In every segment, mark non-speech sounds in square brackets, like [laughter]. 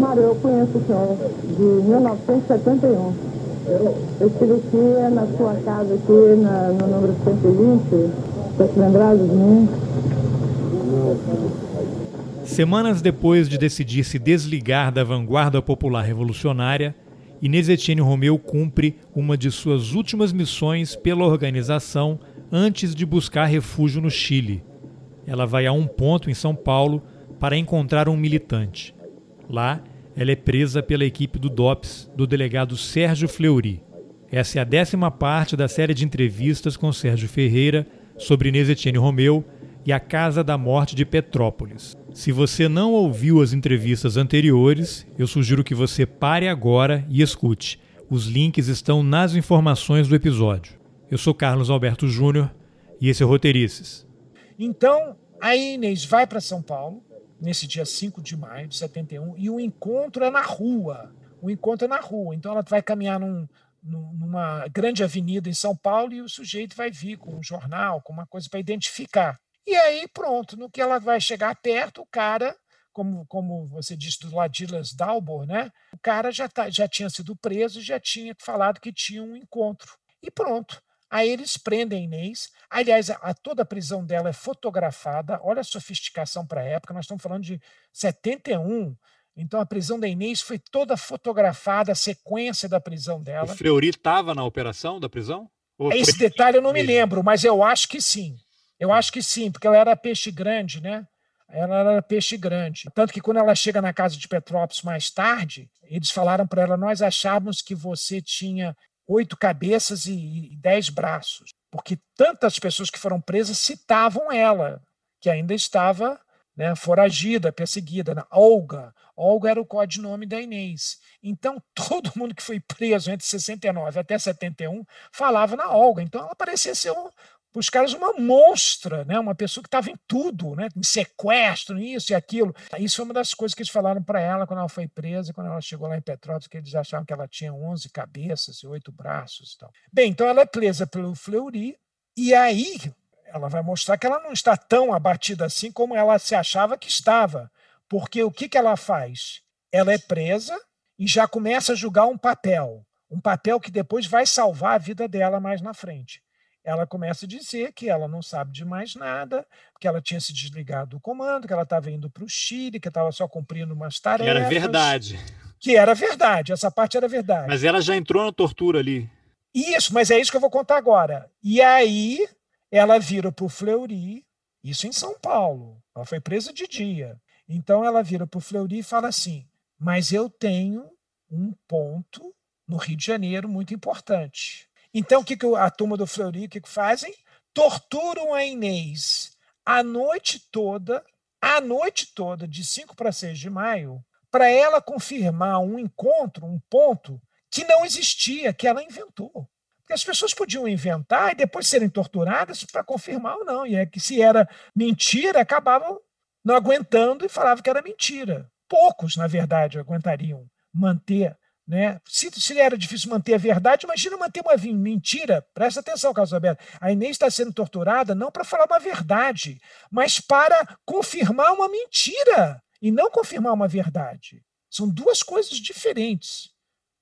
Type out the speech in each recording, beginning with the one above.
Mário, eu conheço o senhor de 1971. Eu estive aqui na sua casa, aqui na, no número 120. Está se lembrado de mim? Semanas depois de decidir se desligar da vanguarda popular revolucionária, Inês Etienne Romeu cumpre uma de suas últimas missões pela organização antes de buscar refúgio no Chile. Ela vai a um ponto em São Paulo para encontrar um militante. Lá, ela é presa pela equipe do DOPS, do delegado Sérgio Fleury. Essa é a décima parte da série de entrevistas com Sérgio Ferreira sobre Inês Etienne Romeu e a Casa da Morte de Petrópolis. Se você não ouviu as entrevistas anteriores, eu sugiro que você pare agora e escute. Os links estão nas informações do episódio. Eu sou Carlos Alberto Júnior e esse é o Roteirices. Então, a Inês vai para São Paulo, nesse dia 5 de maio de 71, e o encontro é na rua. O encontro é na rua. Então, ela vai caminhar num, numa grande avenida em São Paulo e o sujeito vai vir com um jornal, com uma coisa para identificar. E aí, pronto, no que ela vai chegar perto, o cara, como, como você disse do Ladilas Dalbor, né? O cara já, tá, já tinha sido preso e já tinha falado que tinha um encontro. E pronto. Aí eles prendem a Inês. Aliás, a, a, toda a prisão dela é fotografada. Olha a sofisticação para a época. Nós estamos falando de 71. Então a prisão da Inês foi toda fotografada, a sequência da prisão dela. O Fleury estava na operação da prisão? Ou Esse detalhe eu não me lembro, mas eu acho que sim. Eu acho que sim, porque ela era peixe grande, né? Ela era peixe grande. Tanto que quando ela chega na casa de Petrópolis mais tarde, eles falaram para ela: Nós achávamos que você tinha oito cabeças e dez braços. Porque tantas pessoas que foram presas citavam ela, que ainda estava né, foragida, perseguida. Né? Olga. Olga era o codinome da Inês. Então, [laughs] todo mundo que foi preso entre 69 até 71 falava na Olga. Então, ela parecia ser um, para os caras uma monstra, né? uma pessoa que estava em tudo, né? em sequestro, isso e aquilo. Isso foi uma das coisas que eles falaram para ela quando ela foi presa, quando ela chegou lá em Petrópolis, que eles achavam que ela tinha 11 cabeças e oito braços. E tal. Bem, então ela é presa pelo Fleury, e aí ela vai mostrar que ela não está tão abatida assim como ela se achava que estava. Porque o que, que ela faz? Ela é presa e já começa a julgar um papel. Um papel que depois vai salvar a vida dela mais na frente ela começa a dizer que ela não sabe de mais nada, que ela tinha se desligado do comando, que ela estava indo para o Chile, que estava só cumprindo umas tarefas. Que era verdade. Que era verdade, essa parte era verdade. Mas ela já entrou na tortura ali. Isso, mas é isso que eu vou contar agora. E aí ela vira para o Fleury, isso em São Paulo. Ela foi presa de dia. Então ela vira para o Fleury e fala assim: Mas eu tenho um ponto no Rio de Janeiro muito importante. Então, o que, que a turma do Fleury que, que fazem? Torturam a Inês a noite toda, a noite toda, de 5 para 6 de maio, para ela confirmar um encontro, um ponto que não existia, que ela inventou. Porque as pessoas podiam inventar e depois serem torturadas para confirmar ou não. E é que se era mentira, acabavam não aguentando e falavam que era mentira. Poucos, na verdade, aguentariam manter né? Se, se era difícil manter a verdade, imagina manter uma mentira. Presta atenção, Carlos Alberto. A Inês está sendo torturada não para falar uma verdade, mas para confirmar uma mentira e não confirmar uma verdade. São duas coisas diferentes.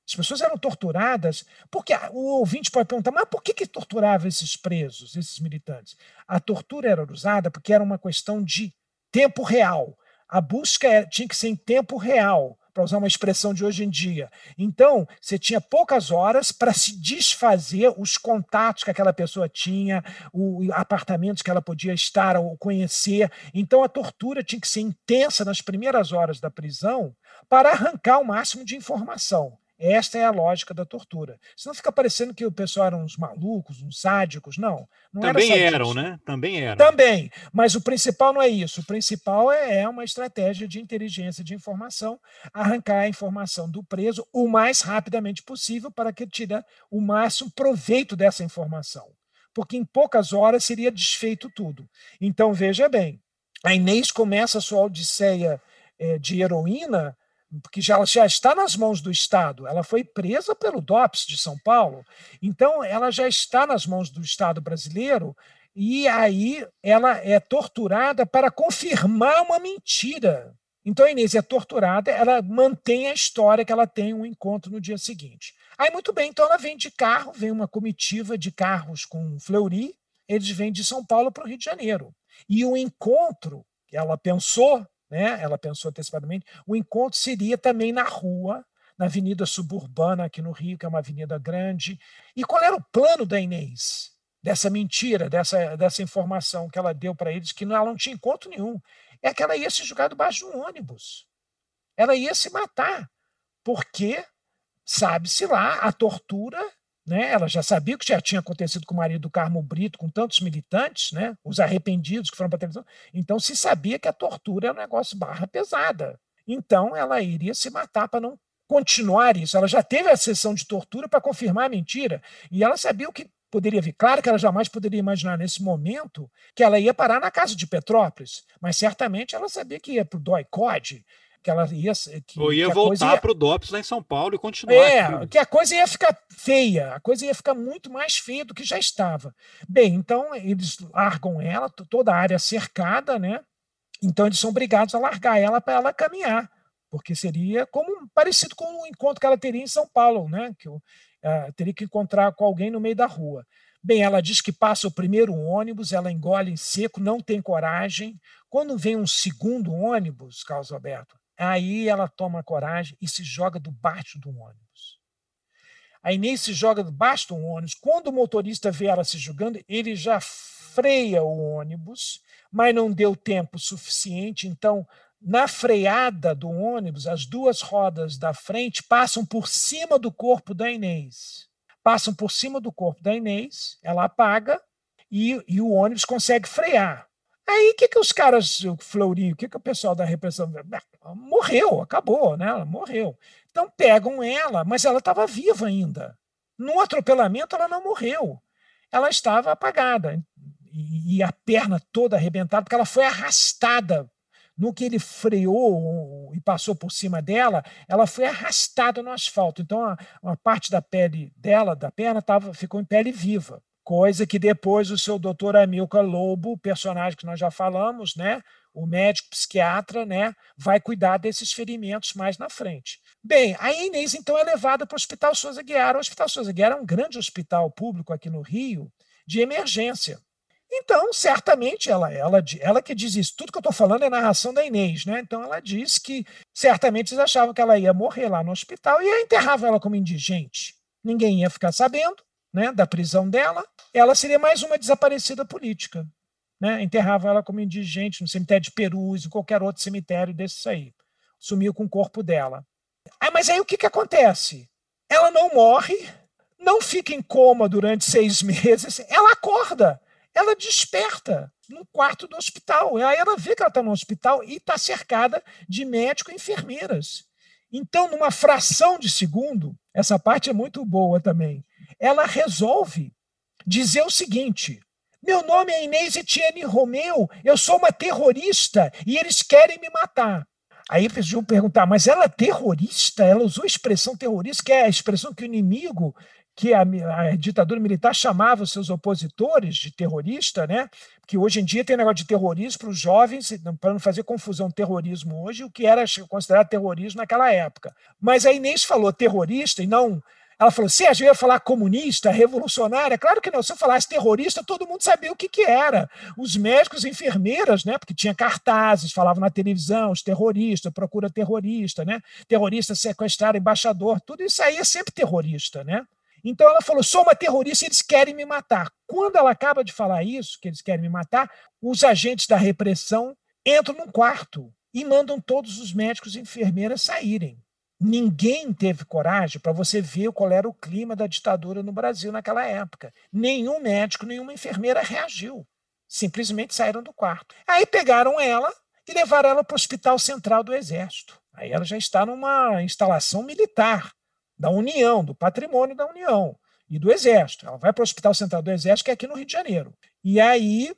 As pessoas eram torturadas porque o ouvinte pode perguntar, mas por que, que torturava esses presos, esses militantes? A tortura era usada porque era uma questão de tempo real. A busca tinha que ser em tempo real para usar uma expressão de hoje em dia. Então, você tinha poucas horas para se desfazer os contatos que aquela pessoa tinha, os apartamentos que ela podia estar ou conhecer. Então, a tortura tinha que ser intensa nas primeiras horas da prisão para arrancar o máximo de informação. Esta é a lógica da tortura. Senão fica parecendo que o pessoal eram uns malucos, uns sádicos. Não. não Também era eram, né? Também eram. Também. Mas o principal não é isso. O principal é, é uma estratégia de inteligência de informação, arrancar a informação do preso o mais rapidamente possível para que tire o máximo proveito dessa informação. Porque em poucas horas seria desfeito tudo. Então, veja bem, a Inês começa a sua odisseia é, de heroína porque já, já está nas mãos do Estado. Ela foi presa pelo DOPS de São Paulo, então ela já está nas mãos do Estado brasileiro e aí ela é torturada para confirmar uma mentira. Então a Inês é torturada, ela mantém a história que ela tem um encontro no dia seguinte. Aí, muito bem, então ela vem de carro, vem uma comitiva de carros com Fleury, eles vêm de São Paulo para o Rio de Janeiro. E o encontro, ela pensou, né, ela pensou antecipadamente, o encontro seria também na rua, na Avenida Suburbana, aqui no Rio, que é uma avenida grande. E qual era o plano da Inês? Dessa mentira, dessa, dessa informação que ela deu para eles, que ela não tinha encontro nenhum. É que ela ia se jogar debaixo de um ônibus. Ela ia se matar. Porque sabe-se lá a tortura, né? Ela já sabia o que já tinha acontecido com o marido do Carmo Brito, com tantos militantes, né? Os arrependidos que foram para a televisão. Então se sabia que a tortura era um negócio barra pesada. Então ela iria se matar para não continuar isso. Ela já teve a sessão de tortura para confirmar a mentira e ela sabia o que poderia vir. Claro que ela jamais poderia imaginar nesse momento que ela ia parar na casa de Petrópolis, mas certamente ela sabia que ia para o DOI-CODE, que ela ia. Que, Ou ia que voltar para o DOPS lá em São Paulo e continuar. É, aqui. que a coisa ia ficar feia, a coisa ia ficar muito mais feia do que já estava. Bem, então eles largam ela, toda a área cercada, né? Então eles são obrigados a largar ela para ela caminhar, porque seria como parecido com o encontro que ela teria em São Paulo, né? Que eu, uh, teria que encontrar com alguém no meio da rua. Bem, ela diz que passa o primeiro ônibus, ela engole em seco, não tem coragem. Quando vem um segundo ônibus, Carlos Alberto, Aí ela toma coragem e se joga debaixo do ônibus. A Inês se joga debaixo do ônibus. Quando o motorista vê ela se jogando, ele já freia o ônibus, mas não deu tempo suficiente. Então, na freada do ônibus, as duas rodas da frente passam por cima do corpo da Inês. Passam por cima do corpo da Inês, ela apaga e, e o ônibus consegue frear. Aí o que, que os caras, o Fleury, o que, que o pessoal da repressão. Morreu, acabou, né? Ela morreu. Então pegam ela, mas ela estava viva ainda. No atropelamento, ela não morreu. Ela estava apagada. E, e a perna toda arrebentada, porque ela foi arrastada. No que ele freou e passou por cima dela, ela foi arrastada no asfalto. Então, a, uma parte da pele dela, da perna, tava, ficou em pele viva coisa que depois o seu doutor Amilcar Lobo, personagem que nós já falamos, né, o médico psiquiatra, né, vai cuidar desses ferimentos mais na frente. Bem, a Inês então é levada para o Hospital Souza Guiar. O Hospital Souza Guiar é um grande hospital público aqui no Rio de emergência. Então, certamente, ela, ela, ela que diz isso, tudo que eu estou falando é narração da Inês, né? Então, ela diz que certamente eles achavam que ela ia morrer lá no hospital e enterravam ela como indigente. Ninguém ia ficar sabendo, né, da prisão dela, ela seria mais uma desaparecida política. Né? Enterrava ela como indigente no cemitério de Perus, em qualquer outro cemitério desses aí. Sumiu com o corpo dela. Ah, mas aí o que, que acontece? Ela não morre, não fica em coma durante seis [laughs] meses, ela acorda, ela desperta no quarto do hospital. Aí ela vê que ela está no hospital e está cercada de médicos e enfermeiras. Então, numa fração de segundo, essa parte é muito boa também ela resolve dizer o seguinte: meu nome é Inês Etienne Romeu, eu sou uma terrorista e eles querem me matar. Aí pediu perguntar, mas ela é terrorista? Ela usou a expressão terrorista, que é a expressão que o inimigo, que a, a ditadura militar chamava os seus opositores de terrorista, né? Que hoje em dia tem negócio de terrorismo para os jovens, para não fazer confusão terrorismo hoje, o que era considerado terrorismo naquela época. Mas a Inês falou terrorista e não ela falou: Sérgio, eu ia falar comunista, revolucionária? Claro que não. Se eu falasse terrorista, todo mundo sabia o que, que era. Os médicos, enfermeiras, né? Porque tinha cartazes, falavam na televisão, os terroristas, procura terrorista, né? Terrorista sequestrar embaixador, tudo isso aí é sempre terrorista, né? Então ela falou: sou uma terrorista e eles querem me matar. Quando ela acaba de falar isso, que eles querem me matar, os agentes da repressão entram num quarto e mandam todos os médicos e enfermeiras saírem. Ninguém teve coragem para você ver qual era o clima da ditadura no Brasil naquela época. Nenhum médico, nenhuma enfermeira reagiu. Simplesmente saíram do quarto. Aí pegaram ela e levaram ela para o Hospital Central do Exército. Aí ela já está numa instalação militar da União, do patrimônio da União e do Exército. Ela vai para o Hospital Central do Exército, que é aqui no Rio de Janeiro. E aí,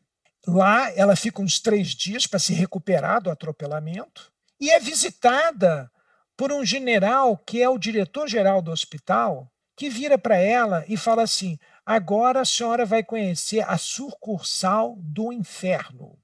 lá, ela fica uns três dias para se recuperar do atropelamento e é visitada por um general que é o diretor-geral do hospital, que vira para ela e fala assim: agora a senhora vai conhecer a sucursal do inferno.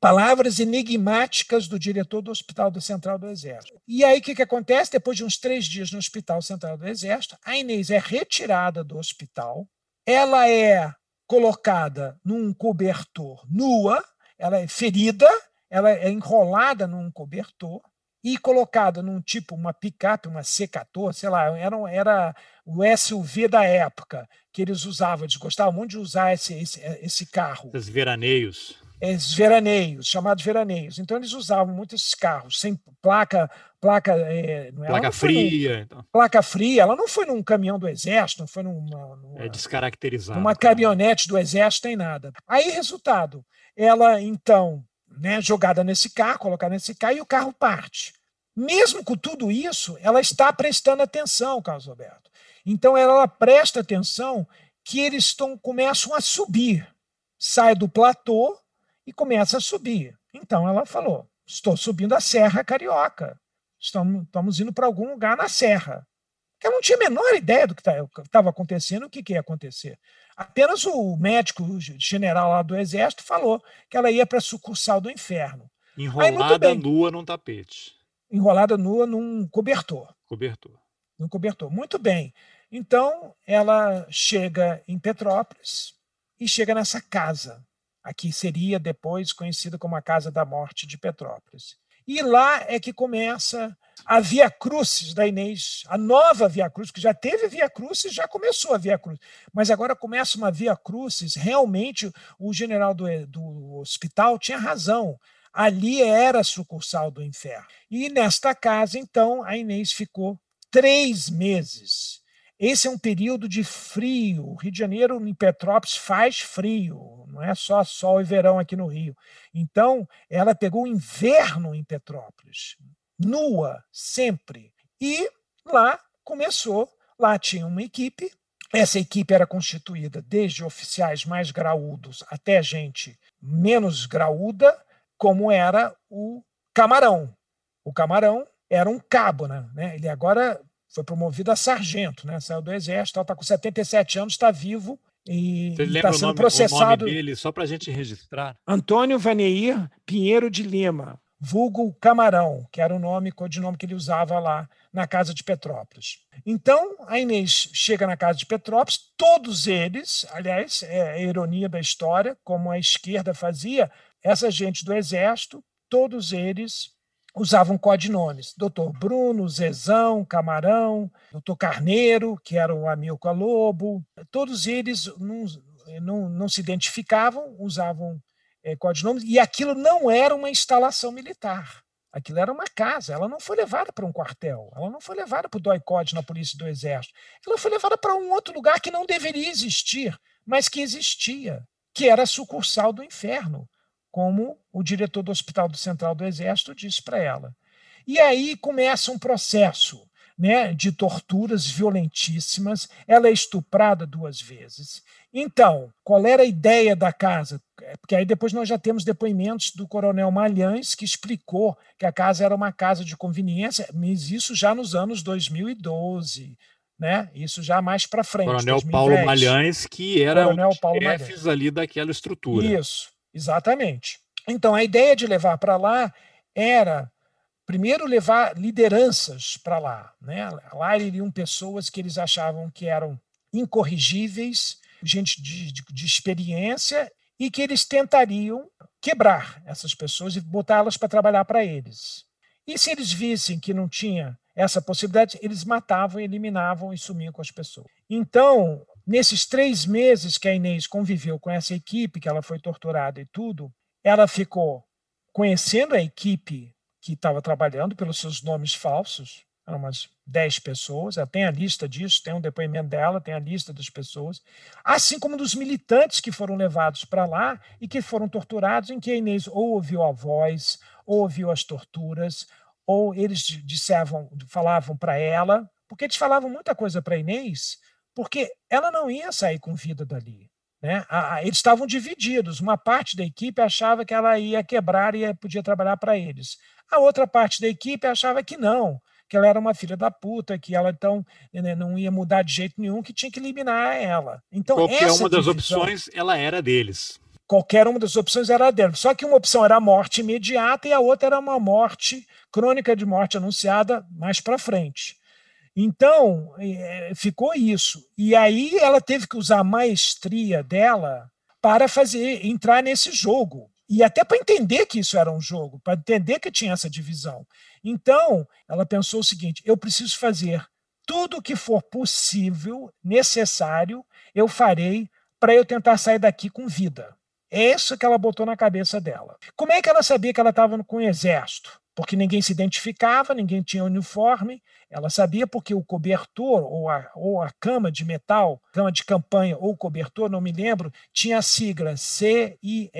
Palavras enigmáticas do diretor do Hospital do Central do Exército. E aí o que, que acontece? Depois de uns três dias no Hospital Central do Exército, a Inês é retirada do hospital, ela é colocada num cobertor nua, ela é ferida, ela é enrolada num cobertor e colocada num tipo, uma picape, uma C14, sei lá, era, era o SUV da época que eles usavam, eles gostavam muito de usar esse, esse, esse carro. Os veraneios. Esses veraneios, chamados veraneios. Então eles usavam muito esses carros, sem placa, placa, é, placa fria. Num, então. Placa fria. Ela não foi num caminhão do exército, não foi numa, numa é descaracterizado. Numa caminhonete do exército nem nada. Aí resultado, ela então né, jogada nesse carro, colocada nesse carro, e o carro parte. Mesmo com tudo isso, ela está prestando atenção, Carlos Roberto. Então ela presta atenção que eles estão, começam a subir. Sai do platô e começa a subir. Então ela falou: estou subindo a Serra Carioca. Estamos, estamos indo para algum lugar na Serra. Ela não tinha a menor ideia do que tá, estava acontecendo, o que, que ia acontecer. Apenas o médico o general lá do Exército falou que ela ia para a sucursal do inferno. Enrolada Aí, nua num tapete. Enrolada nua num cobertor. Cobertor. Num cobertor. Muito bem. Então, ela chega em Petrópolis e chega nessa casa, aqui seria depois conhecida como a Casa da Morte de Petrópolis. E lá é que começa a Via Crucis da Inês, a nova Via Crucis, que já teve Via Crucis, já começou a Via Crucis, mas agora começa uma Via Crucis. Realmente, o general do, do hospital tinha razão. Ali era a sucursal do inferno. E nesta casa, então, a Inês ficou três meses. Esse é um período de frio. O Rio de Janeiro, em Petrópolis, faz frio, não é só sol e verão aqui no Rio. Então, ela pegou o inverno em Petrópolis, nua, sempre. E lá começou, lá tinha uma equipe. Essa equipe era constituída desde oficiais mais graúdos até gente menos graúda, como era o Camarão. O Camarão era um cabo, né? Ele agora foi promovido a sargento, né? Saiu do exército, está com 77 anos, está vivo e está sendo nome, processado. O nome dele, só para a gente registrar. Antônio Vaneir Pinheiro de Lima, vulgo Camarão, que era o nome, codinome que ele usava lá na casa de Petrópolis. Então, a Inês chega na casa de Petrópolis, todos eles, aliás, é a ironia da história, como a esquerda fazia, essa gente do exército, todos eles usavam codinomes. Doutor Bruno, Zezão, Camarão, doutor Carneiro, que era o Amilcar Lobo, todos eles não, não, não se identificavam, usavam é, codinomes, e aquilo não era uma instalação militar. Aquilo era uma casa, ela não foi levada para um quartel, ela não foi levada para o DOI-COD na Polícia do Exército, ela foi levada para um outro lugar que não deveria existir, mas que existia, que era a sucursal do inferno, como o diretor do Hospital do Central do Exército disse para ela. E aí começa um processo né, de torturas violentíssimas. Ela é estuprada duas vezes. Então, qual era a ideia da casa? É, porque aí depois nós já temos depoimentos do coronel Malhães, que explicou que a casa era uma casa de conveniência, mas isso já nos anos 2012. Né? Isso já mais para frente. Coronel 2010. Paulo Malhães, que era coronel um dos chefes ali daquela estrutura. Isso. Exatamente. Então, a ideia de levar para lá era, primeiro, levar lideranças para lá. Né? Lá iriam pessoas que eles achavam que eram incorrigíveis, gente de, de, de experiência, e que eles tentariam quebrar essas pessoas e botá-las para trabalhar para eles. E se eles vissem que não tinha essa possibilidade, eles matavam, eliminavam e sumiam com as pessoas. Então, Nesses três meses que a Inês conviveu com essa equipe, que ela foi torturada e tudo, ela ficou conhecendo a equipe que estava trabalhando pelos seus nomes falsos, eram umas dez pessoas, ela tem a lista disso, tem um depoimento dela, tem a lista das pessoas, assim como dos militantes que foram levados para lá e que foram torturados, em que a Inês ou ouviu a voz, ou ouviu as torturas, ou eles disseram, falavam para ela, porque eles falavam muita coisa para a Inês, porque ela não ia sair com vida dali. Né? eles estavam divididos. Uma parte da equipe achava que ela ia quebrar e podia trabalhar para eles. A outra parte da equipe achava que não, que ela era uma filha da puta, que ela então né, não ia mudar de jeito nenhum, que tinha que eliminar ela. Então, qualquer uma das divisão, opções, ela era deles. Qualquer uma das opções era dele. Só que uma opção era a morte imediata e a outra era uma morte, crônica de morte anunciada mais para frente. Então, é, ficou isso. E aí ela teve que usar a maestria dela para fazer entrar nesse jogo. E até para entender que isso era um jogo, para entender que tinha essa divisão. Então, ela pensou o seguinte: eu preciso fazer tudo o que for possível, necessário, eu farei para eu tentar sair daqui com vida. É isso que ela botou na cabeça dela. Como é que ela sabia que ela estava com o exército? Porque ninguém se identificava, ninguém tinha uniforme. Ela sabia porque o cobertor ou a, ou a cama de metal, cama de campanha ou cobertor, não me lembro, tinha a sigla CIE.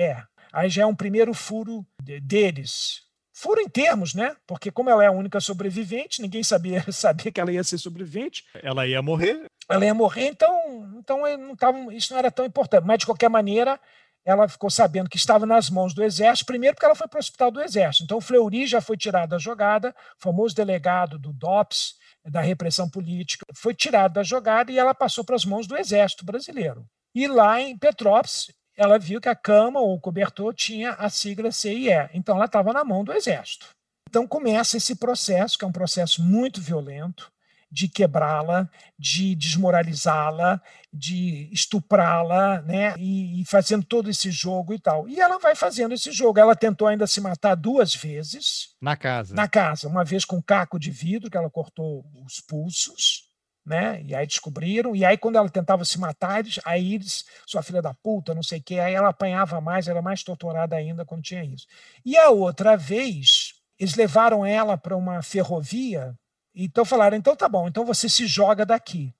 Aí já é um primeiro furo deles. Furo em termos, né? Porque como ela é a única sobrevivente, ninguém sabia, [laughs] sabia que ela ia ser sobrevivente. Ela ia morrer. Ela ia morrer, então, então não tava, isso não era tão importante. Mas, de qualquer maneira, ela ficou sabendo que estava nas mãos do Exército, primeiro porque ela foi para o hospital do Exército. Então, o Fleury já foi tirado da jogada, famoso delegado do DOPS, da repressão política, foi tirado da jogada e ela passou para as mãos do Exército brasileiro. E lá em Petrópolis, ela viu que a cama ou o cobertor tinha a sigla CIE. Então, ela estava na mão do Exército. Então, começa esse processo, que é um processo muito violento, de quebrá-la, de desmoralizá-la, de estuprá-la, né? E, e, fazendo todo esse jogo e tal. E ela vai fazendo esse jogo. Ela tentou ainda se matar duas vezes. Na casa. Na casa. Uma vez com um caco de vidro, que ela cortou os pulsos. Né? E aí descobriram, e aí quando ela tentava se matar, eles, aí eles, sua filha da puta, não sei o quê, aí ela apanhava mais, era mais torturada ainda quando tinha isso. E a outra vez, eles levaram ela para uma ferrovia então falaram, então tá bom, então você se joga daqui.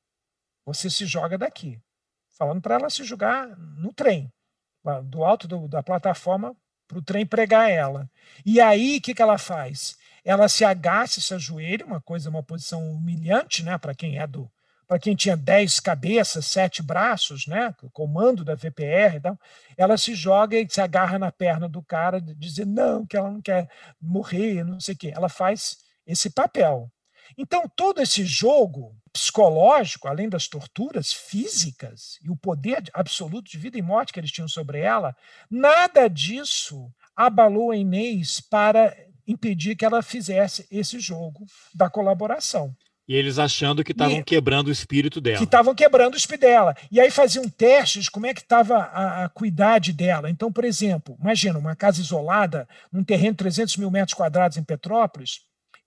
Você se joga daqui. Falando para ela se jogar no trem, do alto do, da plataforma para o trem pregar ela. E aí o que, que ela faz? Ela se agacha, se ajoelha, uma coisa, uma posição humilhante, né, para quem é do, para quem tinha dez cabeças, sete braços, né, comando da VPR, então, ela se joga e se agarra na perna do cara, dizendo não, que ela não quer morrer, não sei o quê. Ela faz esse papel. Então, todo esse jogo psicológico, além das torturas físicas e o poder absoluto de vida e morte que eles tinham sobre ela, nada disso abalou a Inês para impedir que ela fizesse esse jogo da colaboração. E eles achando que estavam quebrando o espírito dela. Que estavam quebrando o espírito dela. E aí faziam testes como é que estava a, a cuidade dela. Então, por exemplo, imagina uma casa isolada, num terreno de 300 mil metros quadrados em Petrópolis,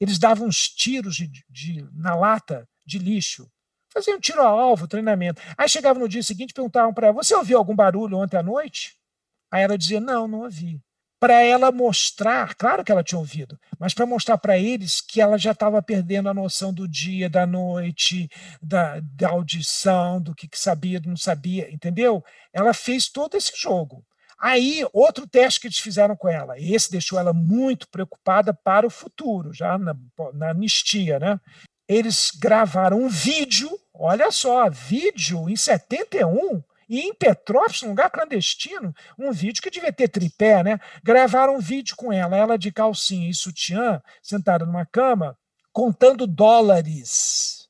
eles davam uns tiros de, de, na lata de lixo. Faziam tiro ao alvo, treinamento. Aí chegavam no dia seguinte e perguntavam para ela: Você ouviu algum barulho ontem à noite? Aí ela dizia: Não, não ouvi. Para ela mostrar, claro que ela tinha ouvido, mas para mostrar para eles que ela já estava perdendo a noção do dia, da noite, da, da audição, do que, que sabia, do não sabia, entendeu? Ela fez todo esse jogo. Aí, outro teste que eles fizeram com ela, e esse deixou ela muito preocupada para o futuro, já na, na anistia, né? Eles gravaram um vídeo, olha só, vídeo em 71, e em Petrópolis, um lugar clandestino, um vídeo que devia ter tripé, né? Gravaram um vídeo com ela, ela de calcinha e sutiã, sentada numa cama, contando dólares.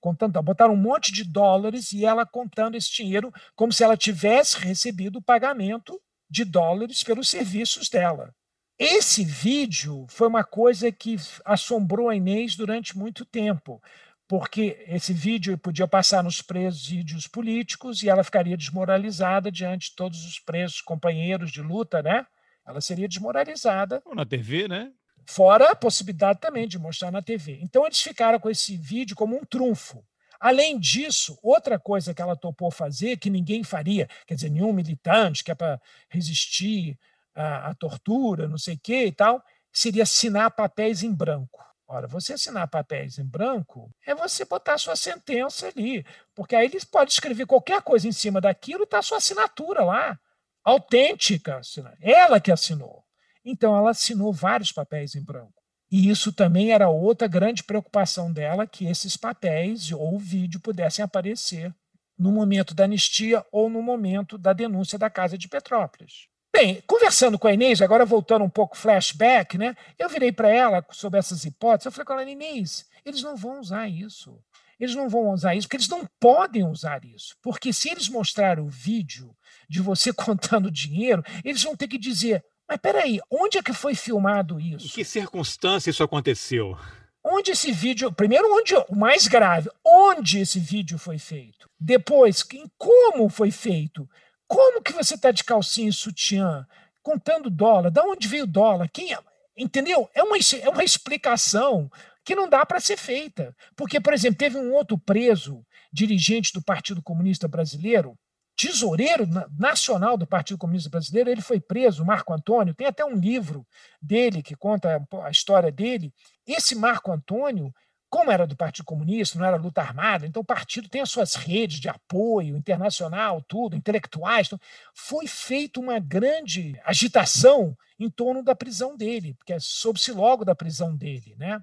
Contando, botaram um monte de dólares e ela contando esse dinheiro como se ela tivesse recebido o pagamento de dólares pelos serviços dela. Esse vídeo foi uma coisa que assombrou a Inês durante muito tempo, porque esse vídeo podia passar nos presídios políticos e ela ficaria desmoralizada diante de todos os presos, companheiros de luta, né? Ela seria desmoralizada. Ou na TV, né? Fora a possibilidade também de mostrar na TV. Então eles ficaram com esse vídeo como um trunfo. Além disso, outra coisa que ela topou fazer, que ninguém faria, quer dizer, nenhum militante que é para resistir à, à, tortura, não sei o quê e tal, seria assinar papéis em branco. Ora, você assinar papéis em branco é você botar a sua sentença ali, porque aí eles podem escrever qualquer coisa em cima daquilo e está a sua assinatura lá, autêntica. Ela que assinou. Então, ela assinou vários papéis em branco. E isso também era outra grande preocupação dela, que esses papéis ou vídeo pudessem aparecer no momento da anistia ou no momento da denúncia da Casa de Petrópolis. Bem, conversando com a Inês, agora voltando um pouco flashback, né? Eu virei para ela sobre essas hipóteses. Eu falei com ela, Inês, eles não vão usar isso. Eles não vão usar isso, porque eles não podem usar isso. Porque se eles mostrarem o vídeo de você [laughs] contando dinheiro, eles vão ter que dizer: mas peraí, onde é que foi filmado isso? Em que circunstância isso aconteceu? Onde esse vídeo. Primeiro, onde o mais grave, onde esse vídeo foi feito? Depois, em como foi feito? Como que você está de calcinha e sutiã, contando dólar? Da onde veio o dólar? Quem é? Entendeu? É uma, é uma explicação que não dá para ser feita. Porque, por exemplo, teve um outro preso, dirigente do Partido Comunista Brasileiro, tesoureiro nacional do Partido Comunista Brasileiro, ele foi preso, Marco Antônio, tem até um livro dele que conta a história dele. Esse Marco Antônio, como era do Partido Comunista, não era luta armada, então o partido tem as suas redes de apoio internacional, tudo, intelectuais. Então, foi feita uma grande agitação em torno da prisão dele, porque soube-se logo da prisão dele, né?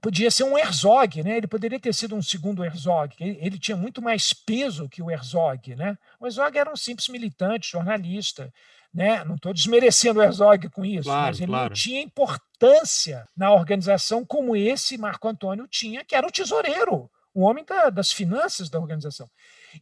Podia ser um Herzog, né? Ele poderia ter sido um segundo Herzog. Ele, tinha muito mais peso que o Herzog, né? O Herzog era um simples militante, jornalista, né? Não estou desmerecendo o Herzog com isso, claro, mas ele claro. não tinha importância na organização como esse Marco Antônio tinha, que era o tesoureiro, o homem da, das finanças da organização.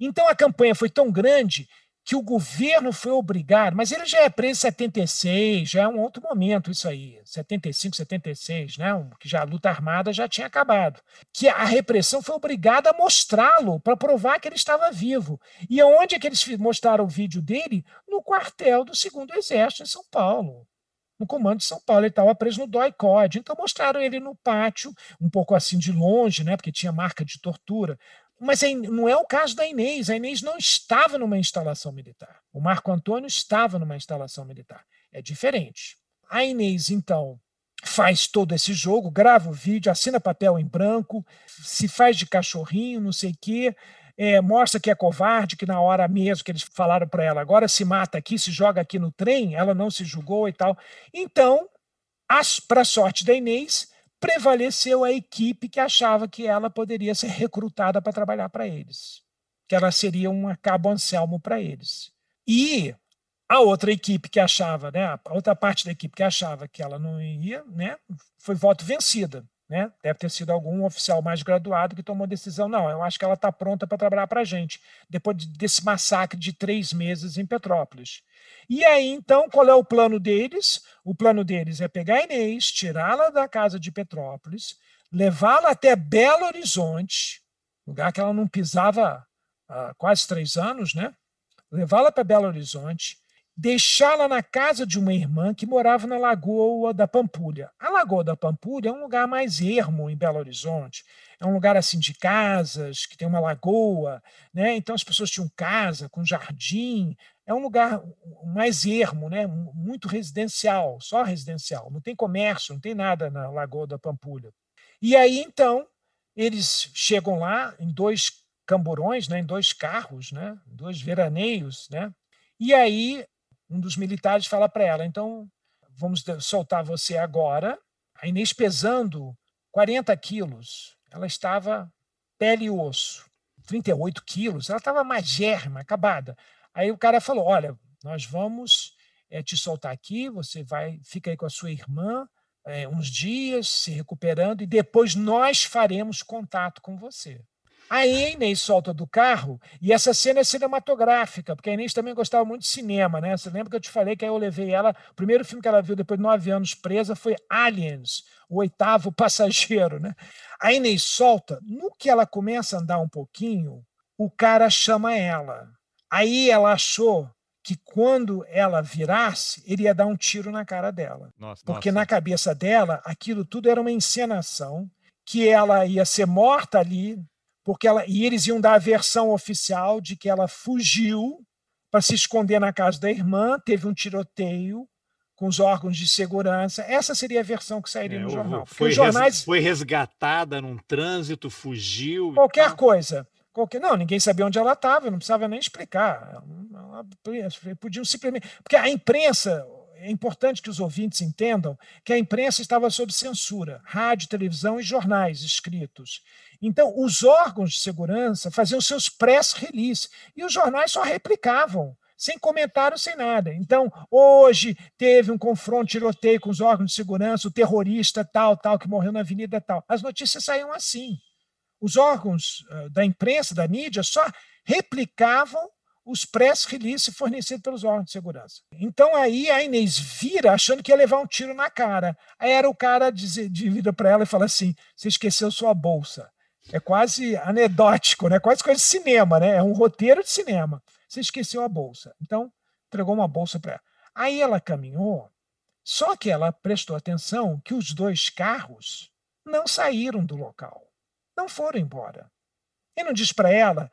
Então a campanha foi tão grande que o governo foi obrigado, mas ele já é preso em 76, já é um outro momento isso aí, 75, 76, né? que já a luta armada já tinha acabado. Que a repressão foi obrigada a mostrá-lo para provar que ele estava vivo. E aonde é que eles mostraram o vídeo dele? No quartel do segundo Exército em São Paulo. No comando de São Paulo, ele estava preso no DOI-COD. Então mostraram ele no pátio, um pouco assim de longe, né, porque tinha marca de tortura, mas não é o caso da Inês. A Inês não estava numa instalação militar. O Marco Antônio estava numa instalação militar. É diferente. A Inês, então, faz todo esse jogo, grava o vídeo, assina papel em branco, se faz de cachorrinho, não sei o quê, é, mostra que é covarde, que na hora mesmo que eles falaram para ela, agora se mata aqui, se joga aqui no trem, ela não se julgou e tal. Então, para sorte da Inês, prevaleceu a equipe que achava que ela poderia ser recrutada para trabalhar para eles, que ela seria um cabo Anselmo para eles. E a outra equipe que achava, né, a outra parte da equipe que achava que ela não ia, né, foi voto vencida. Né? Deve ter sido algum oficial mais graduado que tomou a decisão. Não, eu acho que ela está pronta para trabalhar para a gente, depois desse massacre de três meses em Petrópolis. E aí, então, qual é o plano deles? O plano deles é pegar a Inês, tirá-la da casa de Petrópolis, levá-la até Belo Horizonte, lugar que ela não pisava há quase três anos, né? Levá-la para Belo Horizonte, deixá-la na casa de uma irmã que morava na Lagoa da Pampulha. A Lagoa da Pampulha é um lugar mais ermo em Belo Horizonte. É um lugar assim de casas, que tem uma lagoa, né? Então as pessoas tinham casa com jardim. É um lugar mais ermo, né? Muito residencial, só residencial. Não tem comércio, não tem nada na Lagoa da Pampulha. E aí então eles chegam lá em dois camburões, né? Em dois carros, né? Dois veraneios, né? E aí um dos militares fala para ela: então vamos soltar você agora. A Inês pesando 40 quilos, ela estava pele e osso, 38 quilos, ela estava magérrima, acabada. Aí o cara falou: olha, nós vamos é, te soltar aqui, você vai, fica aí com a sua irmã é, uns dias, se recuperando, e depois nós faremos contato com você. Aí a Inês solta do carro, e essa cena é cinematográfica, porque a Inês também gostava muito de cinema, né? Você lembra que eu te falei que aí eu levei ela. O primeiro filme que ela viu depois de nove anos presa foi Aliens, o oitavo [laughs] passageiro, né? A Inês solta, no que ela começa a andar um pouquinho, o cara chama ela. Aí ela achou que quando ela virasse, ele ia dar um tiro na cara dela. Nossa, porque nossa. na cabeça dela, aquilo tudo era uma encenação, que ela ia ser morta ali porque ela e eles iam dar a versão oficial de que ela fugiu para se esconder na casa da irmã, teve um tiroteio com os órgãos de segurança. Essa seria a versão que sairia é, no jornal. Foi, jornais... foi resgatada num trânsito, fugiu. Qualquer coisa. Qualquer... Não, ninguém sabia onde ela estava, não precisava nem explicar. Podiam simplesmente. Porque a imprensa, é importante que os ouvintes entendam que a imprensa estava sob censura rádio, televisão e jornais escritos. Então, os órgãos de segurança faziam seus press release e os jornais só replicavam, sem comentário, sem nada. Então, hoje teve um confronto, tiroteio com os órgãos de segurança, o terrorista tal, tal, que morreu na avenida tal. As notícias saíam assim. Os órgãos uh, da imprensa, da mídia, só replicavam os press releases fornecidos pelos órgãos de segurança. Então aí a Inês vira achando que ia levar um tiro na cara. Aí era o cara de, de vira para ela e fala assim: "Você esqueceu sua bolsa". É quase anedótico, né? Quase coisa de cinema, né? É um roteiro de cinema. Você esqueceu a bolsa. Então, entregou uma bolsa para ela. Aí ela caminhou, só que ela prestou atenção que os dois carros não saíram do local. Não foram embora. E não diz para ela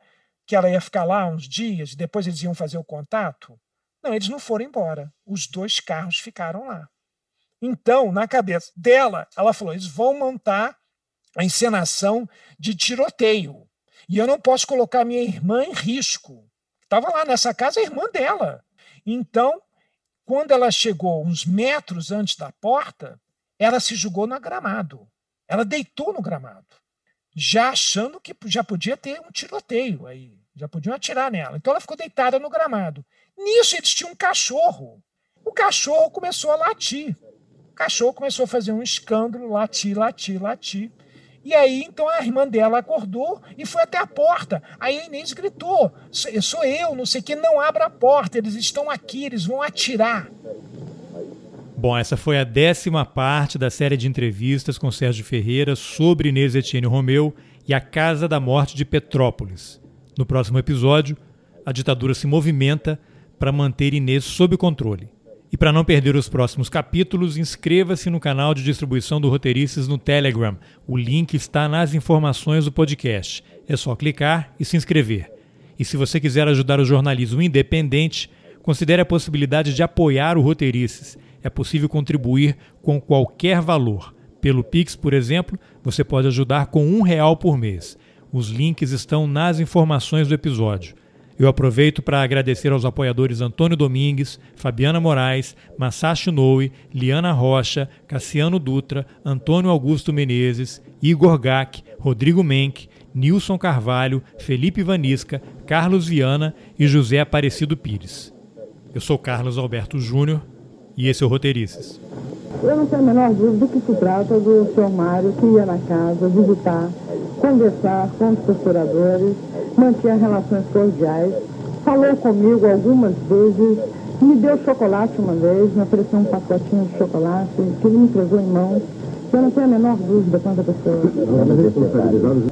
que ela ia ficar lá uns dias, depois eles iam fazer o contato. Não, eles não foram embora. Os dois carros ficaram lá. Então, na cabeça dela, ela falou: eles vão montar a encenação de tiroteio. E eu não posso colocar minha irmã em risco. Estava lá nessa casa a irmã dela. Então, quando ela chegou uns metros antes da porta, ela se jogou no gramado. Ela deitou no gramado, já achando que já podia ter um tiroteio aí. Já podiam atirar nela. Então ela ficou deitada no gramado. Nisso eles tinham um cachorro. O cachorro começou a latir. O cachorro começou a fazer um escândalo, latir, latir, latir. E aí, então, a irmã dela acordou e foi até a porta. Aí a Inês gritou: Sou eu, não sei o que, não abra a porta, eles estão aqui, eles vão atirar. Bom, essa foi a décima parte da série de entrevistas com Sérgio Ferreira sobre Inês Etienne Romeu e a Casa da Morte de Petrópolis. No próximo episódio, a ditadura se movimenta para manter Inês sob controle. E para não perder os próximos capítulos, inscreva-se no canal de distribuição do Roteiristas no Telegram. O link está nas informações do podcast. É só clicar e se inscrever. E se você quiser ajudar o jornalismo independente, considere a possibilidade de apoiar o Roteirices. É possível contribuir com qualquer valor. Pelo Pix, por exemplo, você pode ajudar com um real por mês. Os links estão nas informações do episódio. Eu aproveito para agradecer aos apoiadores Antônio Domingues, Fabiana Moraes, Masashi Noe, Liana Rocha, Cassiano Dutra, Antônio Augusto Menezes, Igor Gack, Rodrigo Menck, Nilson Carvalho, Felipe Vanisca, Carlos Viana e José Aparecido Pires. Eu sou Carlos Alberto Júnior e esse é o Roteirices. Eu não tenho a menor dúvida do que se trata do seu Mário que ia na casa visitar conversar com os procuradores, mantinha relações cordiais, falou comigo algumas vezes, me deu chocolate uma vez, me ofereceu um pacotinho de chocolate, que ele me entregou em mãos. Eu não tenho a menor dúvida quanto a pessoa.